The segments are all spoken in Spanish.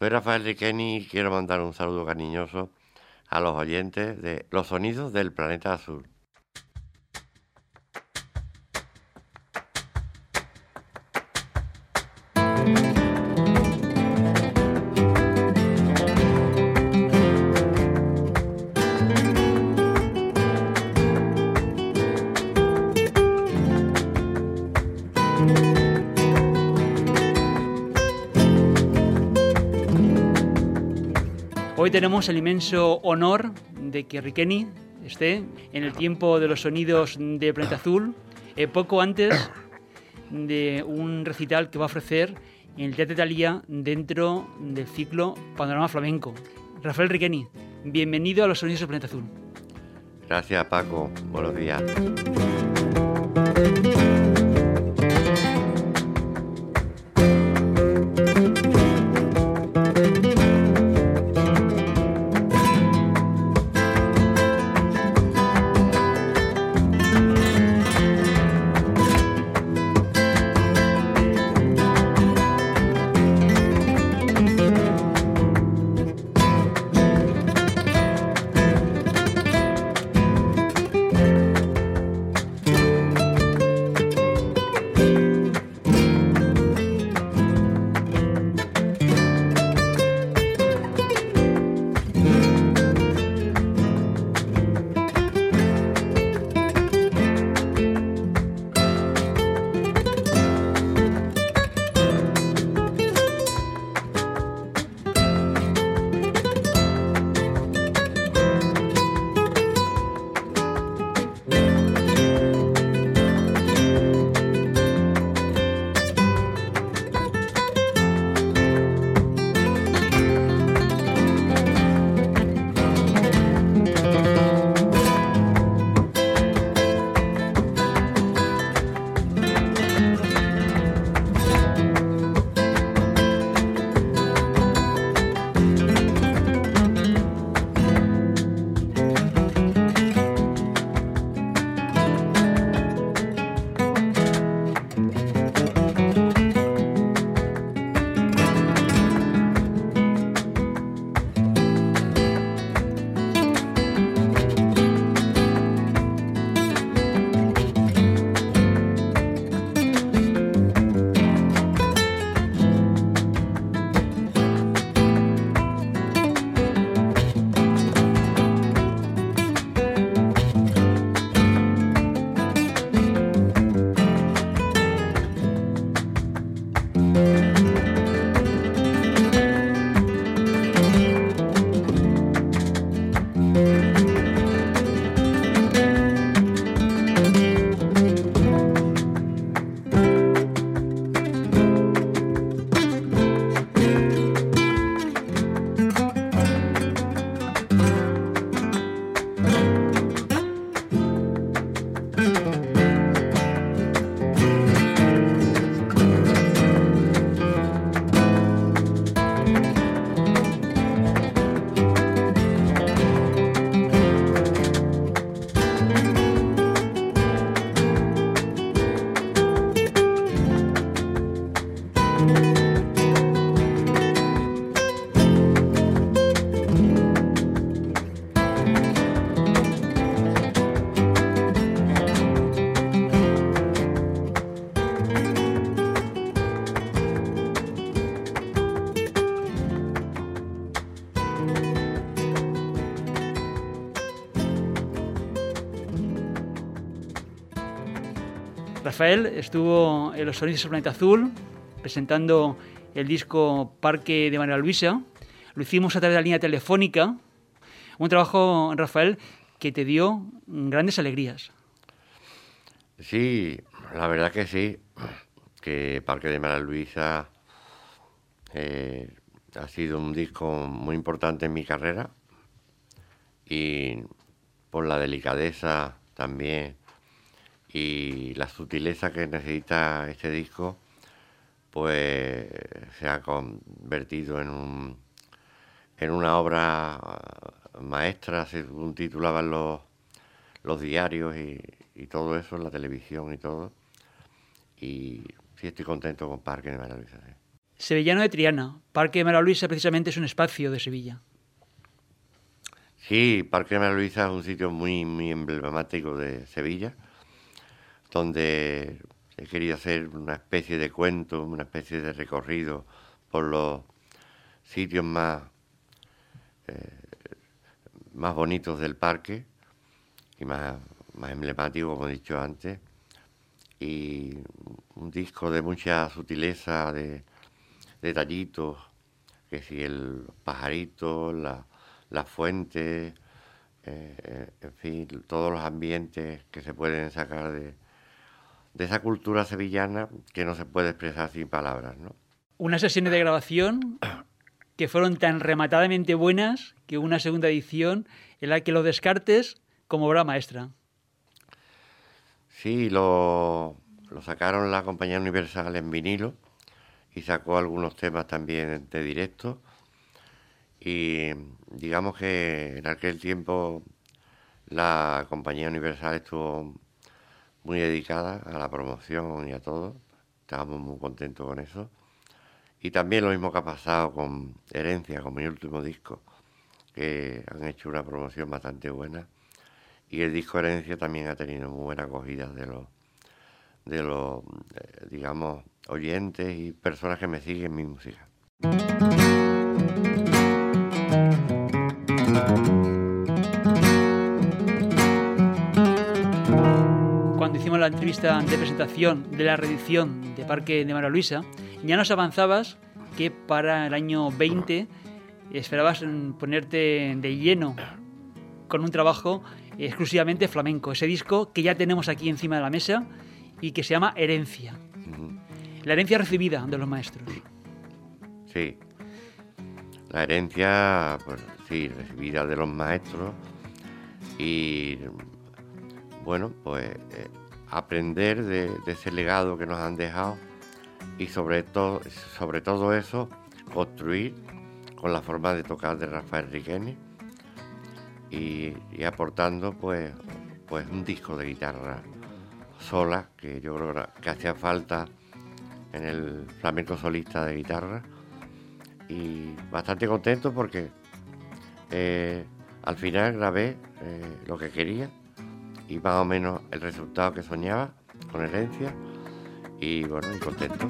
Soy Rafael Riqueni y quiero mandar un saludo cariñoso a los oyentes de Los Sonidos del Planeta Azul. Tenemos el inmenso honor de que Riqueni esté en el tiempo de los sonidos de Planeta Azul, eh, poco antes de un recital que va a ofrecer en el Teatro Italia dentro del ciclo Panorama Flamenco. Rafael Riqueni, bienvenido a los sonidos de Planeta Azul. Gracias Paco, buenos días. Rafael estuvo en los Sonidos del Planeta Azul presentando el disco Parque de María Luisa. Lo hicimos a través de la línea telefónica. Un trabajo, Rafael, que te dio grandes alegrías. Sí, la verdad que sí, que Parque de María Luisa eh, ha sido un disco muy importante en mi carrera y por la delicadeza también y la sutileza que necesita este disco, pues se ha convertido en, un, en una obra maestra, según titulaban los, los diarios y, y todo eso, la televisión y todo. Y sí estoy contento con Parque de María Luisa. Sevillano de Triana. Parque de María Luisa precisamente es un espacio de Sevilla. Sí, Parque de María Luisa es un sitio muy, muy emblemático de Sevilla, donde he querido hacer una especie de cuento, una especie de recorrido por los sitios más, eh, más bonitos del parque y más, más emblemáticos, como he dicho antes. Y un disco de mucha sutileza, de detallitos, que si el pajarito, la, la fuente, eh, en fin, todos los ambientes que se pueden sacar de, de esa cultura sevillana que no se puede expresar sin palabras, ¿no? Unas sesiones de grabación que fueron tan rematadamente buenas que una segunda edición en la que lo descartes como obra maestra. Sí, lo, lo sacaron la compañía Universal en vinilo y sacó algunos temas también de directo. Y digamos que en aquel tiempo la compañía Universal estuvo muy dedicada a la promoción y a todo. Estábamos muy contentos con eso. Y también lo mismo que ha pasado con Herencia, con mi último disco, que han hecho una promoción bastante buena. Y el disco Herencia también ha tenido muy buena acogida de los, de los eh, digamos, oyentes y personas que me siguen mi música. La entrevista de presentación de la reedición de Parque de María Luisa, ya nos avanzabas que para el año 20 esperabas ponerte de lleno con un trabajo exclusivamente flamenco, ese disco que ya tenemos aquí encima de la mesa y que se llama Herencia. La herencia recibida de los maestros. Sí. La herencia, pues sí, recibida de los maestros y bueno, pues eh, aprender de, ese legado que nos han dejado y sobre todo, sobre todo eso, construir con la forma de tocar de Rafael Riqueni y, y, aportando pues, pues un disco de guitarra sola que yo creo que hacía falta en el flamenco solista de guitarra. Y bastante contento porque eh, al final grabé eh, lo que quería y más o menos el resultado que soñaba con herencia y bueno, y contento.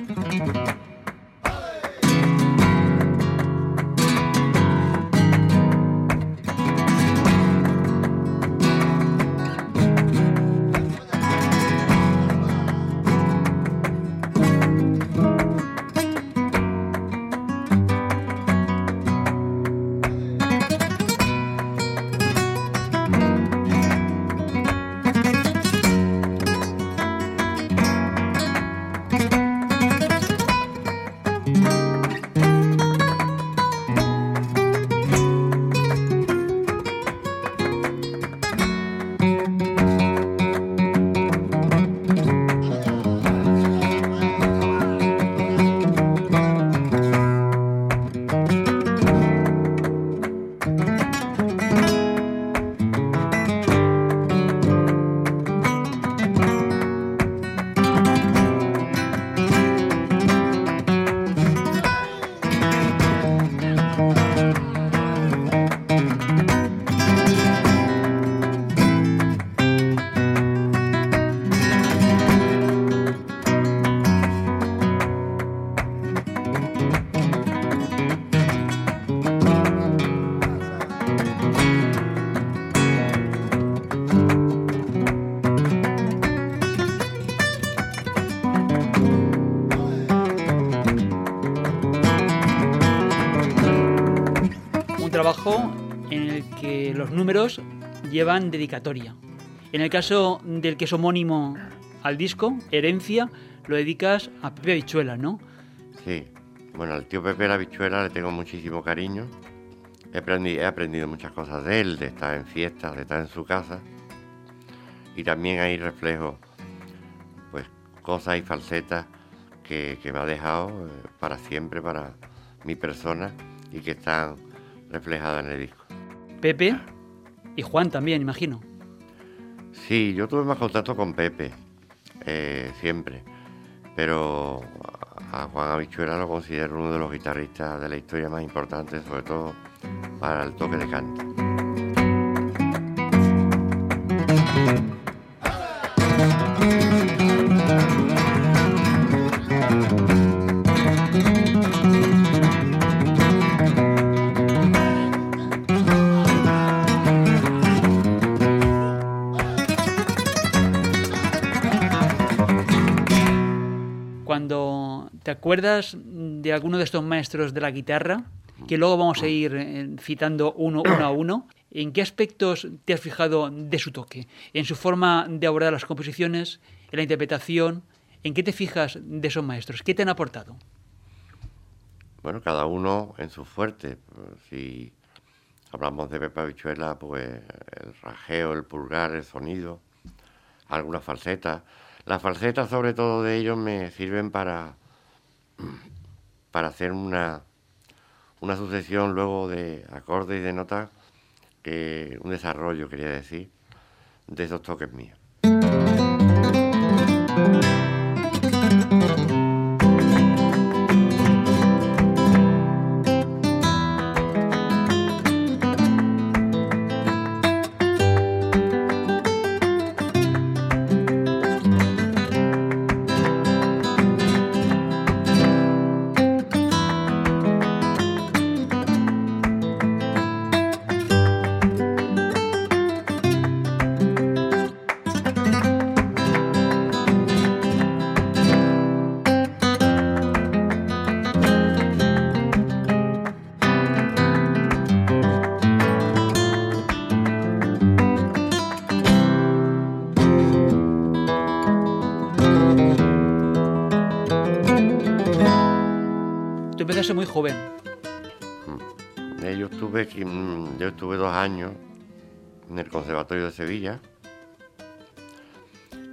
Los números llevan dedicatoria. En el caso del que es homónimo al disco, Herencia, lo dedicas a Pepe Bichuela, ¿no? Sí. Bueno, al tío Pepe la Bichuela le tengo muchísimo cariño. He aprendido, muchas cosas de él, de estar en fiestas, de estar en su casa. Y también hay reflejos, pues cosas y falsetas que, me ha dejado eh, para siempre, para mi persona y que están reflejada en el disco. Pepe y Juan también, imagino. Sí, yo tuve más contacto con Pepe, eh, siempre, pero a Juan Habichuela lo considero uno de los guitarristas de la historia más importantes, sobre todo para el toque de canto. Acuerdas de alguno de estos maestros de la guitarra, que luego vamos a ir eh, citando uno, a uno, ¿en qué aspectos te has fijado de su toque? ¿En su forma de abordar las composiciones? ¿En la interpretación? ¿En qué te fijas de esos maestros? ¿Qué te han aportado? Bueno, cada uno en su fuerte. Si hablamos de Pepa Bichuela, pues el rajeo, el pulgar, el sonido, algunas falsetas. Las falsetas, sobre todo de ellos, me sirven para, para hacer una, una sucesión luego de acordes y de notas, que un desarrollo, quería decir, de esos toques míos. Tú empezaste muy joven. Eh, Yo estuve, mm, yo estuve dos años en el Conservatorio de Sevilla.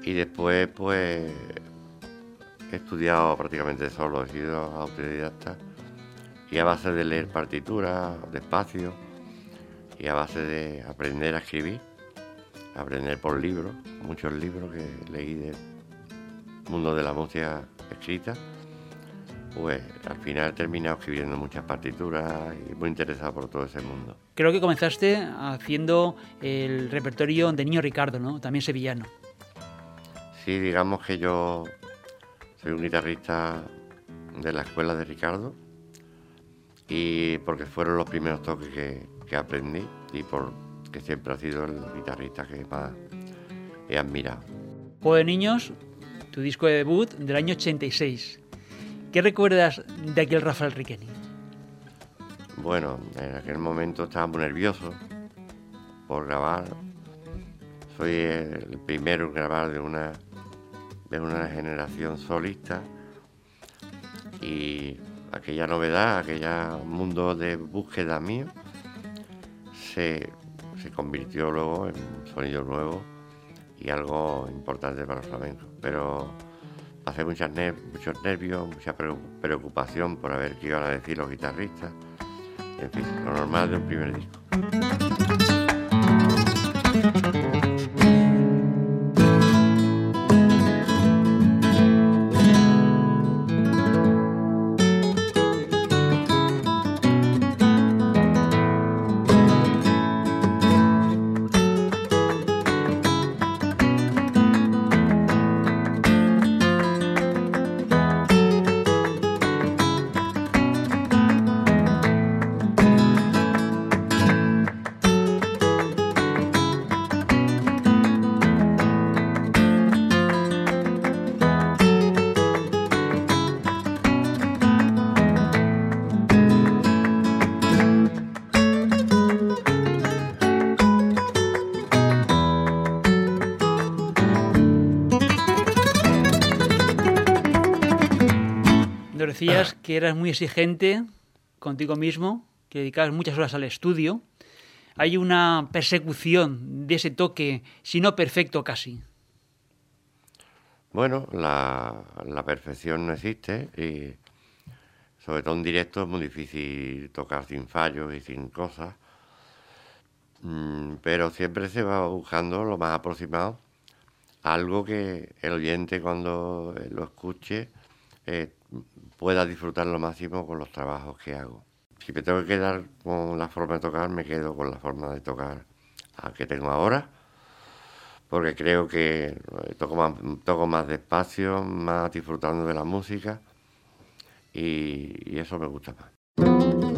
Y después pues he estudiado prácticamente solo, he sido autodidacta. Y a base de leer partituras despacio y a base de aprender a escribir, aprender por libros, muchos libros que leí del mundo de la música escrita pues al final he terminado escribiendo muchas partituras y muy interesado por todo ese mundo. Creo que comenzaste haciendo el repertorio de Niño Ricardo, ¿no? También sevillano. Sí, digamos que yo soy un guitarrista de la escuela de Ricardo y porque fueron los primeros toques que, que aprendí y porque siempre ha sido el guitarrista que más he admirado. Juego de Niños, tu disco de debut del año 86. ¿Qué recuerdas de aquel Rafael Riqueni? Bueno, en aquel momento estaba muy nervioso por grabar. Soy el primero en grabar de una, de una generación solista y aquella novedad, aquel mundo de búsqueda mío se, se convirtió luego en un sonido nuevo y algo importante para el flamenco. Pero pasé muchas ner- muchos nervios, mucha preo- preocupación por a ver qué iban a decir los guitarristas. En fin, lo normal de un primer disco. Que eras muy exigente contigo mismo, que dedicabas muchas horas al estudio. Hay una persecución de ese toque, si no perfecto casi. Bueno, la, perfección no existe y sobre todo en directo es muy difícil tocar sin fallos y sin cosas, Mm, pero siempre se va buscando lo más aproximado algo que el oyente cuando lo escuche eh, pueda disfrutar lo máximo con los trabajos que hago. Si me tengo que quedar con la forma de tocar, me quedo con la forma de tocar que tengo ahora, porque creo que toco más, toco más despacio, más disfrutando de la música y eso me gusta más.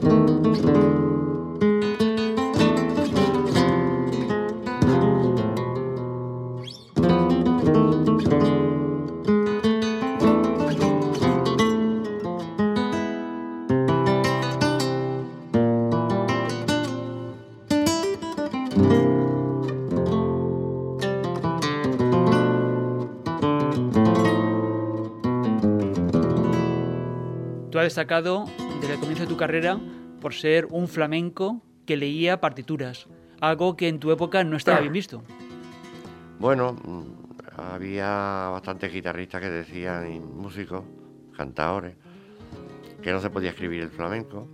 Destacado desde el comienzo de tu carrera por ser un flamenco que leía partituras, algo que en tu época no estaba bien visto. Bueno, mm, había bastantes guitarristas que decían, y músicos, cantadores, que no se podía escribir el flamenco.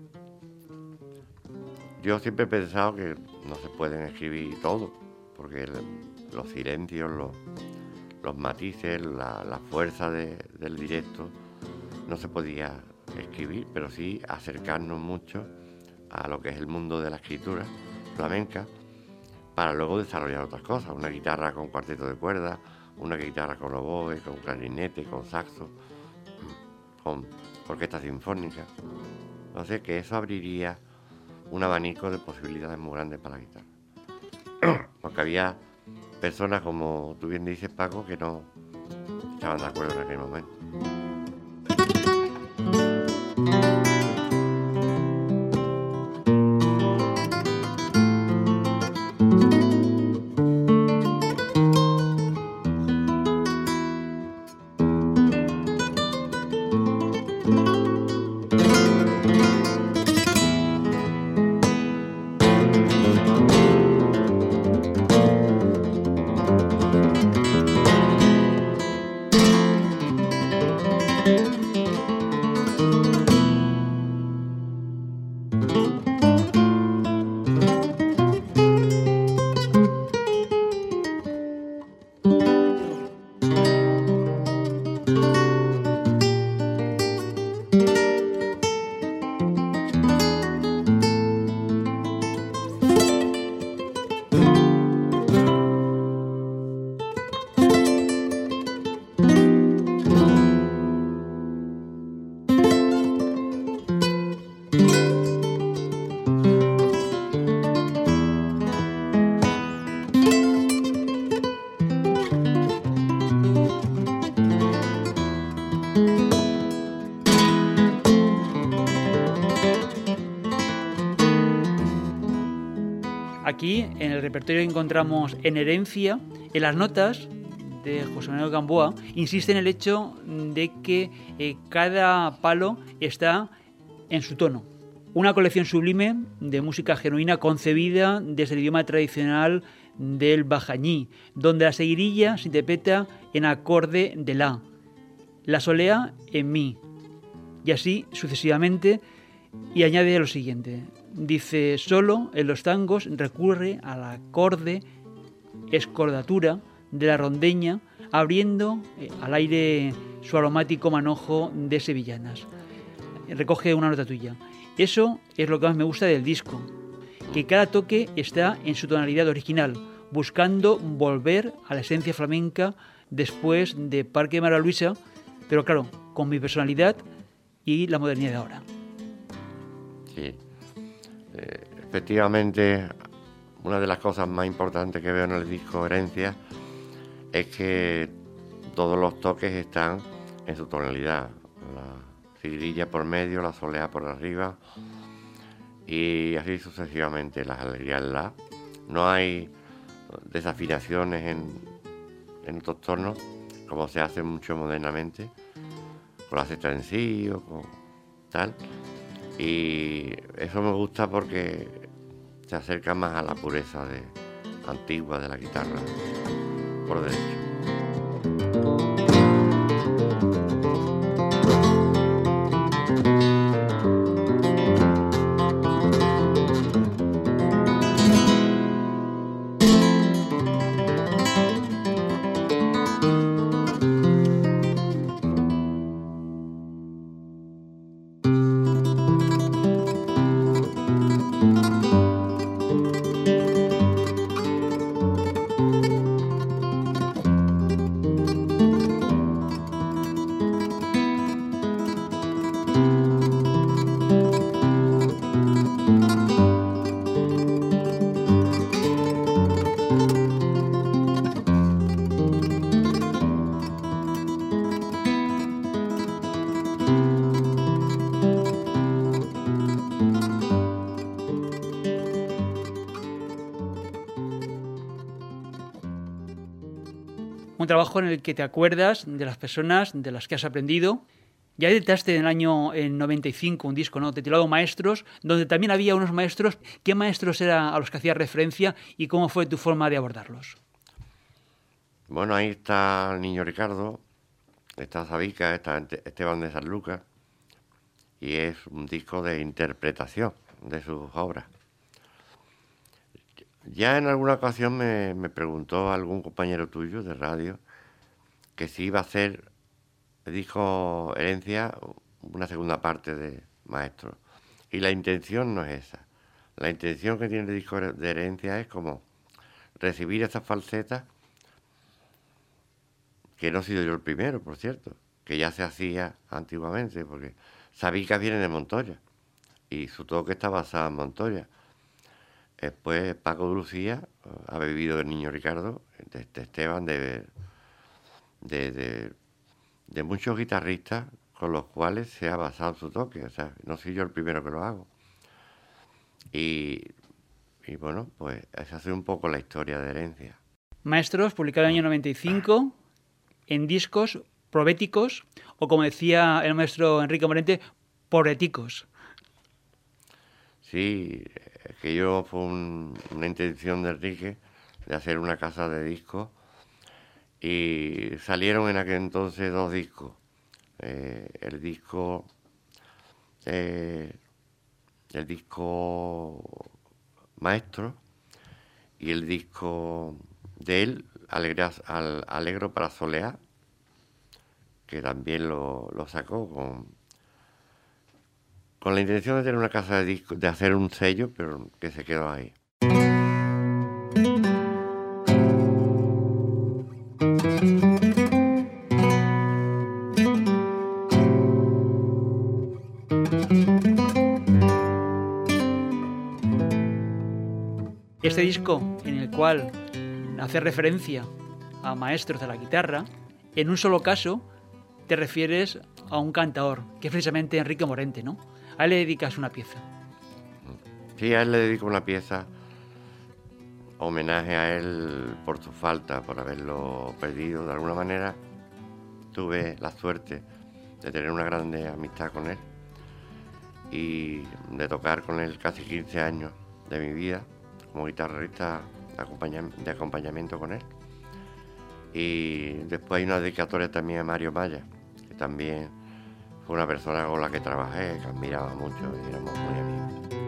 Yo siempre he pensado que no se pueden escribir todo, porque los silencios, los, matices, la, fuerza del directo, no se podía escribir, pero sí acercarnos mucho a lo que es el mundo de la escritura flamenca para luego desarrollar otras cosas, una guitarra con cuarteto de cuerdas, una guitarra con oboe, con clarinete, con saxo, con orquesta sinfónica. Entonces que eso abriría un abanico de posibilidades muy grandes para la guitarra. Porque había personas, como tú bien dices, Paco, que no estaban de acuerdo en aquel momento. Aquí en el repertorio encontramos en herencia, en las notas de José Manuel Gamboa, insiste en el hecho de que eh, cada palo está en su tono. Una colección sublime de música genuina concebida desde el idioma tradicional del bajañí, donde la seguirilla se interpreta en acorde de la, la solea en mi, y así sucesivamente, y añade lo siguiente, Dice, solo en los tangos recurre al acorde escordatura de la rondeña, abriendo eh, al aire su aromático manojo de sevillanas. Recoge una nota tuya. Eso es lo que más me gusta del disco, que cada toque está en su tonalidad original, buscando volver a la esencia flamenca después de Parque Mara Luisa, pero claro, con mi personalidad y la modernidad de ahora. Sí. Efectivamente, una de las cosas más importantes que veo en el disco Herencia es que todos los toques están en su tonalidad. La cigrilla por medio, la solea por arriba y así sucesivamente, las alegrías la. No hay desafinaciones en, en otros tonos, como se hace mucho modernamente, con la sexta en sí o con tal. Y eso me gusta porque se acerca más a la pureza de, antigua de la guitarra por derecho. Trabajo en el que te acuerdas de las personas de las que has aprendido. Ya editaste en el año en 95 un disco ¿no? titulado Maestros, donde también había unos maestros. ¿Qué maestros eran a los que hacías referencia y cómo fue tu forma de abordarlos? Bueno, ahí está el niño Ricardo, está Zabica, está Esteban de San Lucas, y es un disco de interpretación de sus obras. Ya en alguna ocasión me, preguntó algún compañero tuyo de radio que si iba a hacer, dijo Herencia, una segunda parte de Maestro. Y la intención no es esa. La intención que tiene el disco de Herencia es como recibir esas falsetas, que no he sido yo el primero, por cierto, que ya se hacía antiguamente, porque Sabica viene de Montoya y su toque está basado en Montoya. Después Paco de Lucía eh, ha bebido el niño Ricardo, de, Esteban, de, muchos guitarristas con los cuales se ha basado su toque. O sea, no soy yo el primero que lo hago. Y, bueno, pues esa es un poco la historia de herencia. Maestros, publicado en el año 95, en discos probéticos, o como decía el maestro Enrique Morente, pobreticos. Sí, que yo fue una intención de Enrique de hacer una casa de discos y salieron en aquel entonces dos discos. Eh, el disco eh, el disco maestro y el disco de él, Alegro para Solear, que también lo, lo sacó con con la intención de tener una casa de discos, de hacer un sello, pero que se quedó ahí. Este disco, en el cual hace referencia a maestros de la guitarra, en un solo caso te refieres a un cantador, que es precisamente Enrique Morente, ¿no? A él le dedicas una pieza. Sí, a él le dedico una pieza, homenaje a él por su falta, por haberlo perdido. De alguna manera tuve la suerte de tener una grande amistad con él y de tocar con él casi 15 años de mi vida como guitarrista de acompañamiento con él. Y después hay una dedicatoria también a Mario Maya, que también una persona con la que trabajé, que admiraba mucho y éramos muy amigos.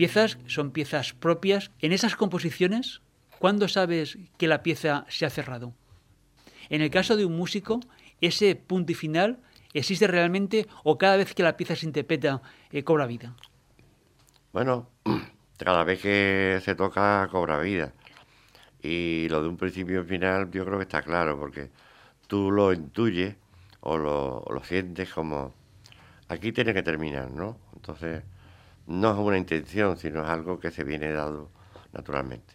piezas, son piezas propias. En esas composiciones, ¿cuándo sabes que la pieza se ha cerrado? En el caso de un músico, ese punto y final existe realmente o cada vez que la pieza se interpreta eh, cobra vida. Bueno, cada vez que se toca cobra vida. Y lo de un principio y final yo creo que está claro, porque tú lo intuyes o lo, lo sientes como aquí tiene que terminar, ¿no? Entonces, no es una intención, sino es algo que se viene dado naturalmente.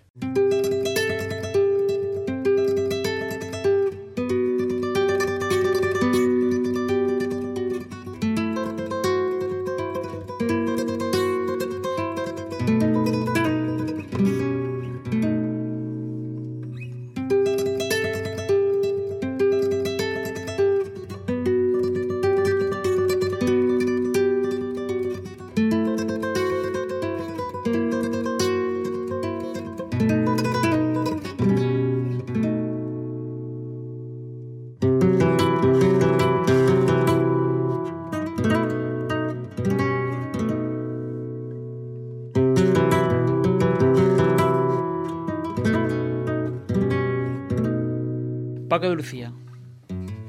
De Lucía,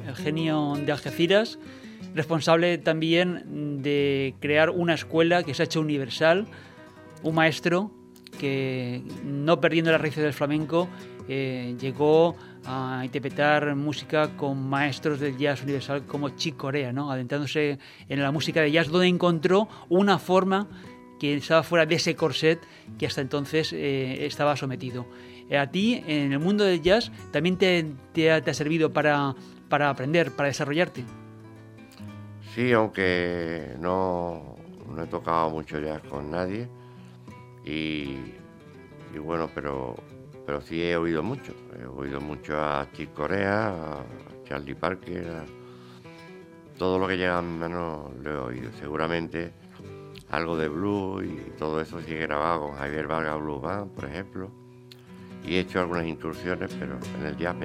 el genio de Algeciras, responsable también de crear una escuela que se ha hecho universal, un maestro que, no perdiendo las raíces del flamenco, eh, llegó a interpretar música con maestros del jazz universal como Chick Corea, ¿no? adentrándose en la música de jazz, donde encontró una forma que estaba fuera de ese corset que hasta entonces eh, estaba sometido. Eh, a ti, en el mundo del jazz, también te, ha, servido para, aprender, para desarrollarte. Sí, aunque no, he tocado mucho jazz con nadie. Y, bueno, pero, pero sí he oído mucho. He oído mucho a Chick Corea, a Charlie Parker, todo lo que llega a mi mano lo he oído. Seguramente algo de blues y todo eso sigue grabado con Javier Vargas Blues Band, por ejemplo y he hecho algunas incursiones, pero en el jazz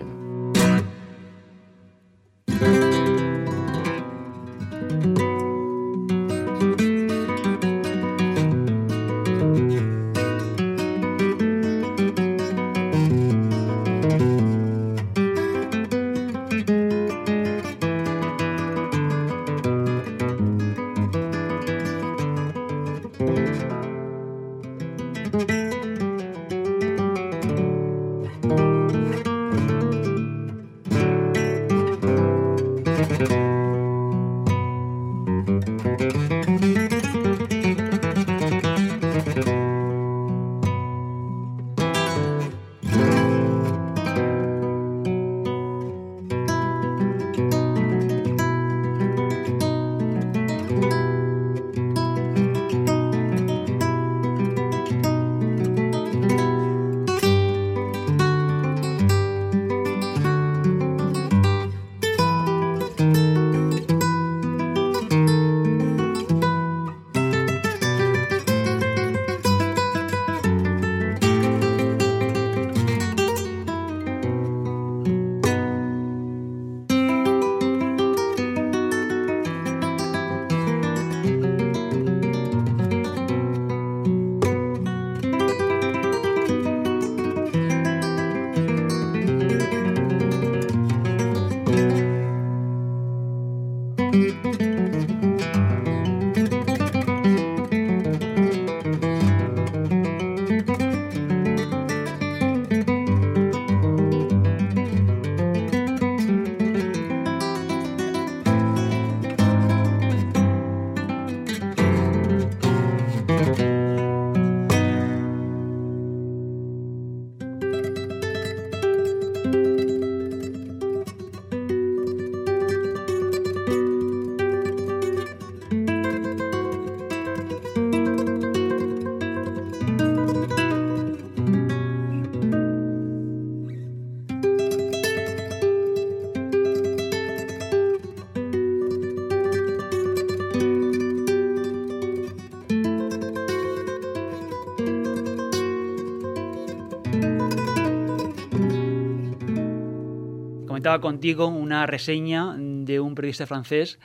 contigo una reseña de un periodista francés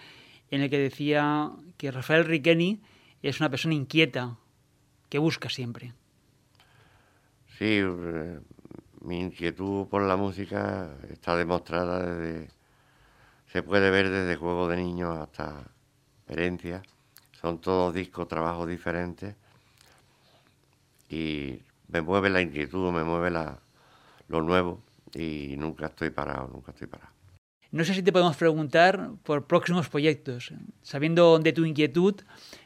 en el que decía que Rafael Riqueni es una persona inquieta, que buscas siempre. Sí, eh, mi inquietud por la música está demostrada desde... Se puede ver desde juego de niños hasta herencia. Son todos discos, trabajos diferentes. Y me mueve la inquietud, me mueve la, lo nuevo y nunca estoy parado, nunca estoy parado. No sé si te podemos preguntar por próximos proyectos, sabiendo de tu inquietud,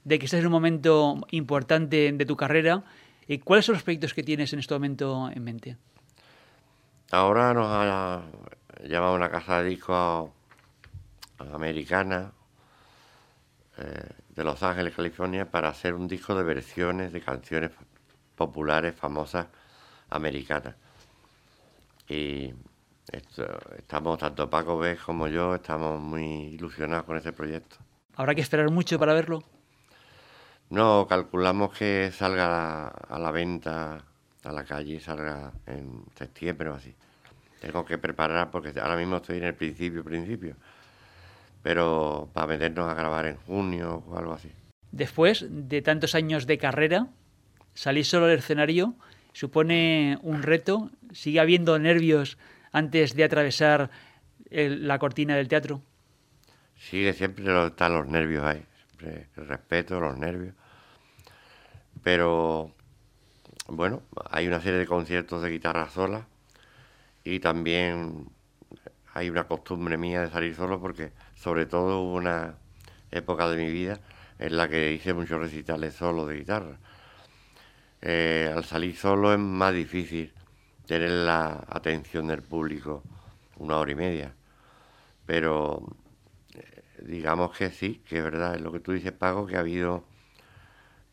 de que estás en un momento importante de tu carrera, ¿y ¿cuáles son los proyectos que tienes en este momento en mente? Ahora nos ha llamado una casa de discos americana eh, de Los Ángeles, California, para hacer un disco de versiones de canciones populares famosas americanas. Y estamos, tanto Paco B como yo, estamos muy ilusionados con este proyecto. ¿Habrá que esperar mucho para verlo? No, calculamos que salga a la venta a la calle, salga en septiembre o así. Tengo que preparar porque ahora mismo estoy en el principio, principio. Pero para meternos a grabar en junio o algo así. Después de tantos años de carrera, salir solo al escenario supone un reto. ¿Sigue habiendo nervios antes de atravesar la cortina del teatro? Sigue, siempre están los nervios ahí, el respeto, los nervios. Pero bueno, hay una serie de conciertos de guitarra sola y también hay una costumbre mía de salir solo porque sobre todo hubo una época de mi vida en la que hice muchos recitales solo de guitarra. Eh, al salir solo es más difícil tener la atención del público una hora y media. Pero eh, digamos que sí, que es verdad, es lo que tú dices, Pago, que ha habido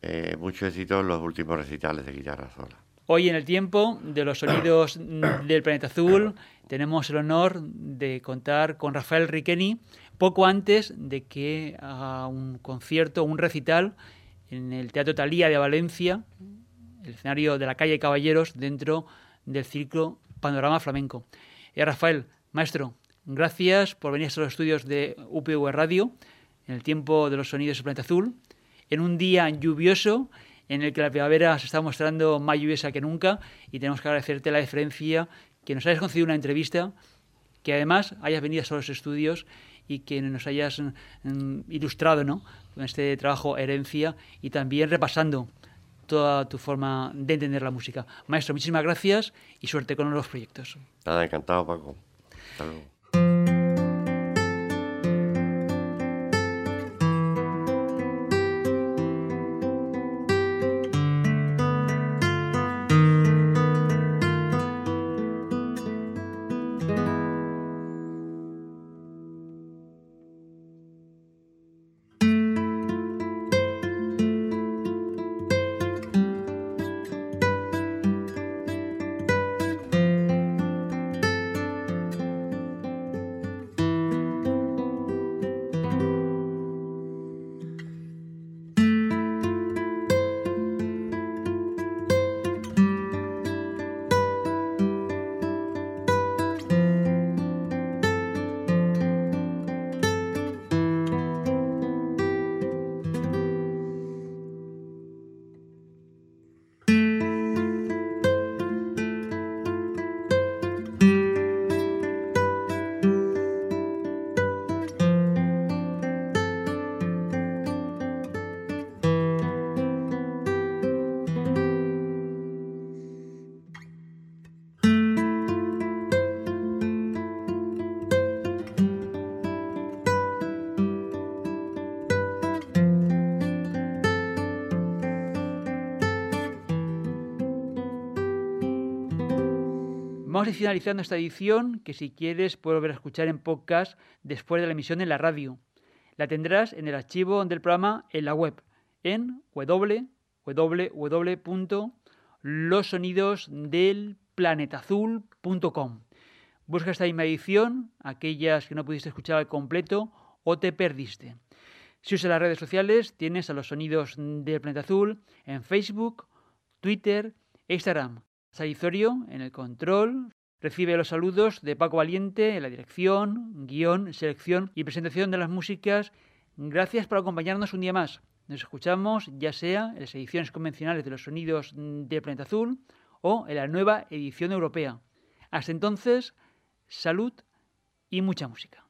eh, mucho éxito en los últimos recitales de guitarra sola. Hoy en el tiempo de los sonidos del planeta azul tenemos el honor de contar con Rafael Riqueni poco antes de que haga un concierto, un recital en el Teatro Talía de Valencia, el escenario de la calle Caballeros, dentro del ciclo Panorama Flamenco. Y Rafael, maestro, gracias por venir a los estudios de UPV Radio en el tiempo de los sonidos del planeta azul, en un día lluvioso en el que la primavera se está mostrando más lluviosa que nunca y tenemos que agradecerte la diferencia que nos hayas concedido una entrevista, que además hayas venido a los estudios y que nos hayas mm, ilustrado ¿no? con este trabajo Herencia y también repasando toda tu forma de entender la música. Maestro, muchísimas gracias y suerte con los proyectos. Nada, encantado, Paco. Hasta luego. Finalizando esta edición, que si quieres puedes volver a escuchar en podcast después de la emisión en la radio. La tendrás en el archivo del programa en la web, en www.losonidosdelplanetazul.com. Busca esta misma edición, aquellas que no pudiste escuchar al completo o te perdiste. Si usas las redes sociales, tienes a los sonidos del planeta azul en Facebook, Twitter e Instagram. Salizorio en el control. Recibe los saludos de Paco Valiente en la dirección, guion, selección y presentación de las músicas. Gracias por acompañarnos un día más. Nos escuchamos ya sea en las ediciones convencionales de los sonidos de Planeta Azul o en la nueva edición europea. Hasta entonces, salud y mucha música.